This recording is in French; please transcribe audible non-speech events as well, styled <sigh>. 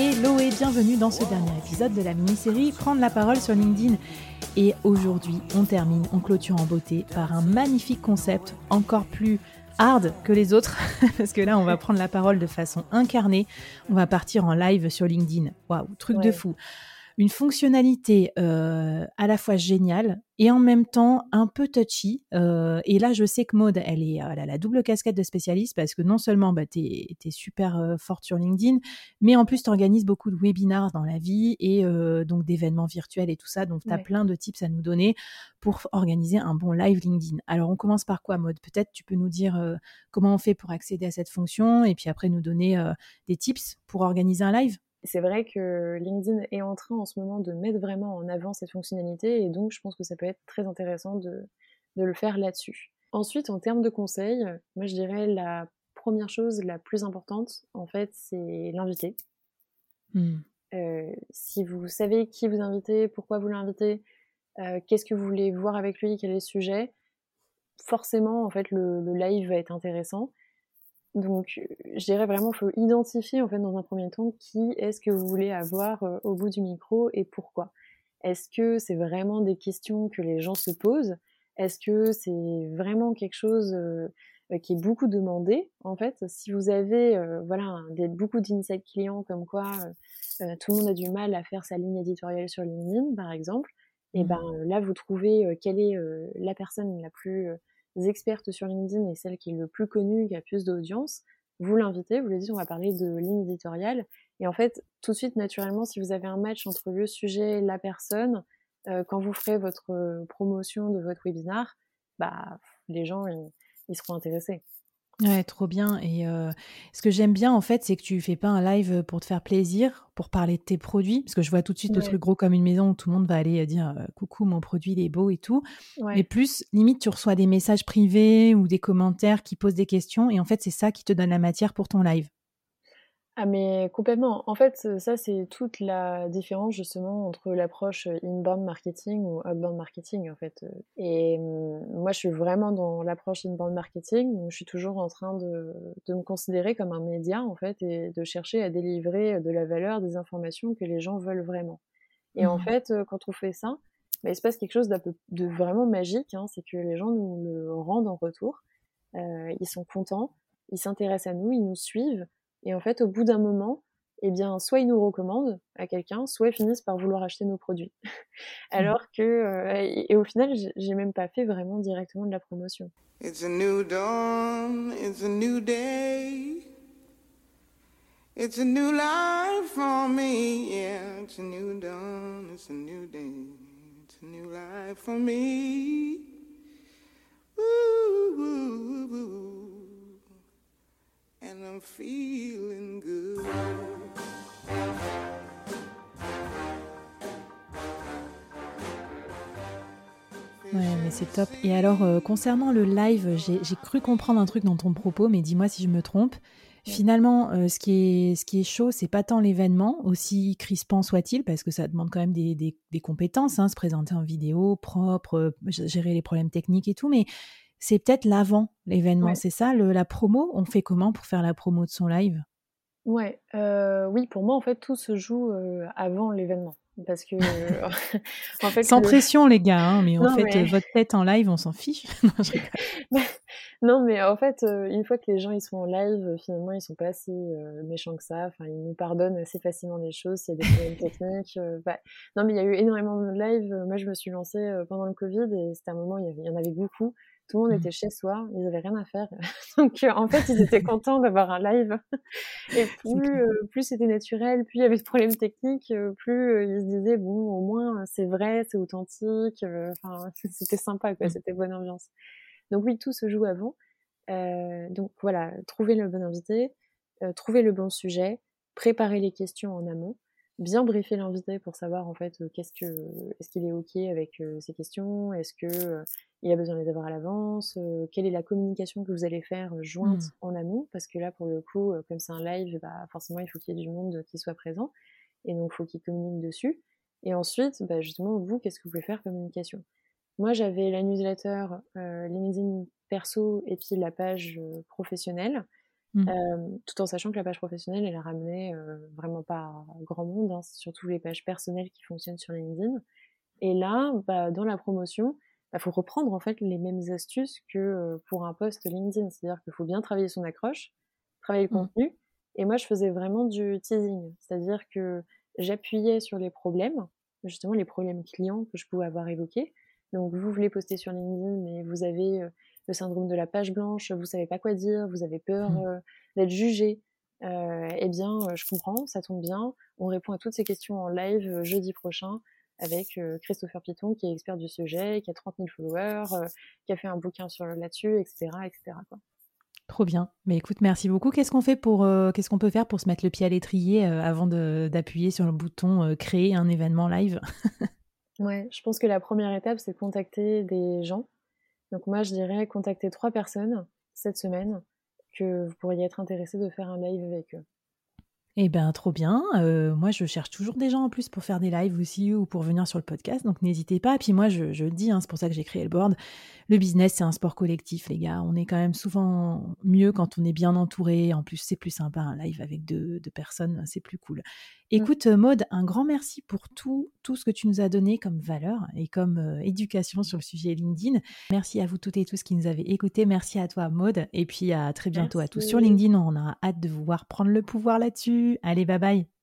Hello et bienvenue dans ce dernier épisode de la mini-série Prendre la parole sur LinkedIn. Et aujourd'hui, on termine, on clôture en beauté par un magnifique concept encore plus hard que les autres, <laughs> parce que là, on va prendre la parole de façon incarnée. On va partir en live sur LinkedIn. Waouh, truc de fou une fonctionnalité euh, à la fois géniale et en même temps un peu touchy. Euh, et là, je sais que Maud, elle, est, elle a la double casquette de spécialiste parce que non seulement bah, tu es, super euh, forte sur LinkedIn, mais en plus tu organises beaucoup de webinars dans la vie et donc d'événements virtuels et tout ça. Donc tu as plein de tips à nous donner pour organiser un bon live LinkedIn. Alors on commence par quoi, Maud Peut-être tu peux nous dire comment on fait pour accéder à cette fonction et puis après nous donner des tips pour organiser un live? C'est vrai que LinkedIn est en train en ce moment de mettre vraiment en avant cette fonctionnalité et donc je pense que ça peut être très intéressant de, le faire là-dessus. Ensuite, en termes de conseils, moi je dirais la première chose la plus importante, en fait, c'est l'invité. Hmm. Euh, si vous savez qui vous invitez, pourquoi vous l'invitez, euh, qu'est-ce que vous voulez voir avec lui, quel est le sujet, forcément, en fait, le live va être intéressant. Donc, je dirais vraiment, il faut identifier en fait dans un premier temps qui est-ce que vous voulez avoir euh, au bout du micro et pourquoi. Est-ce que c'est vraiment des questions que les gens se posent? Est-ce que c'est vraiment quelque chose euh, euh, qui est beaucoup demandé En fait, si vous avez voilà des, beaucoup d'insights clients comme quoi tout le monde a du mal à faire sa ligne éditoriale sur LinkedIn, par exemple, et mmh. ben là vous trouvez quelle est la personne la plus expertes sur LinkedIn et celle qui est le plus connue, qui a plus d'audience, vous l'invitez, vous lui dites on va parler de ligne éditoriale. Et en fait, tout de suite, naturellement, si vous avez un match entre le sujet et la personne, euh, quand vous ferez votre euh, promotion de votre webinar, bah, les gens, ils seront intéressés. Ouais, trop bien. Et euh, ce que j'aime bien, en fait, c'est que tu fais pas un live pour te faire plaisir, pour parler de tes produits, parce que je vois tout de suite le truc gros comme une maison où tout le monde va aller dire euh, coucou, mon produit il est beau et tout. Mais plus, limite, tu reçois des messages privés ou des commentaires qui posent des questions, et en fait, c'est ça qui te donne la matière pour ton live. Ah mais complètement. En fait, ça c'est toute la différence justement entre l'approche inbound marketing ou outbound marketing en fait. Et hum, moi je suis vraiment dans l'approche inbound marketing. je suis toujours en train de, de, me considérer comme un média en fait et de chercher à délivrer de la valeur, des informations que les gens veulent vraiment. Et en mmh. fait, quand on fait ça, bah, il se passe quelque chose de vraiment magique. Hein, c'est que les gens nous le rendent en retour. Euh, ils sont contents, ils s'intéressent à nous, ils nous suivent. Et en fait, au bout d'un moment, eh bien, soit ils nous recommandent à quelqu'un, soit ils finissent par vouloir acheter nos produits. <laughs> Mmh. Alors que, euh, et, au final, j'ai même pas fait vraiment directement de la promotion. It's a new dawn, it's a new day. It's a new life for me, yeah. It's a new dawn, it's a new day. It's a new life for me. Ouais, mais c'est top. Et alors, euh, concernant le live, j'ai cru comprendre un truc dans ton propos, mais dis-moi si je me trompe. Finalement, euh, ce, qui est, ce qui est chaud, c'est pas tant l'événement, aussi crispant soit-il, parce que ça demande quand même des, des, des compétences, hein, se présenter en vidéo propre, euh, gérer les problèmes techniques et tout, mais c'est peut-être l'avant l'événement, c'est ça, la promo? On fait comment pour faire la promo de son live? Ouais, euh, oui, pour moi, en fait, tout se joue euh, avant l'événement. Parce que, <laughs> en fait, Sans pression, les gars, hein, mais en fait, votre tête en live, on s'en fiche. <laughs> <laughs> non, mais en fait, euh, une fois que les gens ils sont en live, finalement, ils sont pas si méchants que ça. Enfin, ils nous pardonnent assez facilement les choses. S'il y a des problèmes techniques. Bah, non, mais il y a eu énormément de live. Moi, je me suis lancée pendant le Covid et c'était un moment, il y en avait beaucoup tout le monde mmh. était chez soi, ils avaient rien à faire. <laughs> Donc euh, en fait, ils étaient contents d'avoir un live. <laughs> Et plus, euh, plus c'était naturel, plus il y avait de problèmes techniques, euh, plus ils se disaient bon, au moins c'est vrai, c'est authentique. Enfin, <laughs> c'était sympa, quoi. Mmh. C'était bonne ambiance. Donc oui, tout se joue avant. donc voilà, trouver le bon invité, trouver le bon sujet, préparer les questions en amont bien briefer l'invité pour savoir en fait euh, qu'est-ce que est-ce qu'il est ok avec euh, ces questions, est-ce que euh, il a besoin de les avoir à l'avance, quelle est la communication que vous allez faire jointe mmh. en amont? Parce que là pour le coup comme c'est un live bah forcément il faut qu'il y ait du monde qui soit présent et donc il faut qu'il communique dessus et ensuite bah, justement vous qu'est-ce que vous pouvez faire communication? Moi j'avais la newsletter LinkedIn perso et puis la page professionnelle Mmh. tout en sachant que la page professionnelle, elle a ramené vraiment pas grand monde, hein, surtout les pages personnelles qui fonctionnent sur LinkedIn. Et là, bah, dans la promotion, il bah, faut reprendre en fait les mêmes astuces que pour un post LinkedIn, c'est-à-dire qu'il faut bien travailler son accroche, travailler le mmh. contenu. Et moi, je faisais vraiment du teasing, c'est-à-dire que j'appuyais sur les problèmes, justement les problèmes clients que je pouvais avoir évoqués. Donc, vous voulez poster sur LinkedIn, mais vous avez le syndrome de la page blanche, vous savez pas quoi dire, vous avez peur mmh. euh, d'être jugé. Euh, eh bien, euh, je comprends, ça tombe bien. On répond à toutes ces questions en live jeudi prochain avec Christopher Piton, qui est expert du sujet, qui a 30 000 followers, qui a fait un bouquin sur là-dessus, etc., etc. Trop bien. Mais écoute, merci beaucoup. Qu'est-ce qu'on fait pour, qu'est-ce qu'on peut faire pour se mettre le pied à l'étrier avant d'appuyer sur le bouton créer un événement live? <laughs> Ouais, je pense que la première étape, c'est contacter des gens donc moi, je dirais contacter trois personnes cette semaine que vous pourriez être intéressé de faire un live avec eux. Eh bien, trop bien. Euh, moi, je cherche toujours des gens en plus pour faire des lives aussi ou pour venir sur le podcast, donc n'hésitez pas. Et puis moi, je, le dis, hein, c'est pour ça que j'ai créé le board. Le business, c'est un sport collectif, les gars. On est quand même souvent mieux quand on est bien entouré. En plus, c'est plus sympa un live avec deux, deux personnes, c'est plus cool. Mmh. Écoute, euh, Maude, un grand merci pour tout, tout ce que tu nous as donné comme valeur et comme euh, éducation sur le sujet LinkedIn. Merci à vous toutes et tous qui nous avez écoutés. Merci à toi, Maude. Et puis à très bientôt à tous sur LinkedIn. On a hâte de vous voir prendre le pouvoir là-dessus. Allez, bye bye.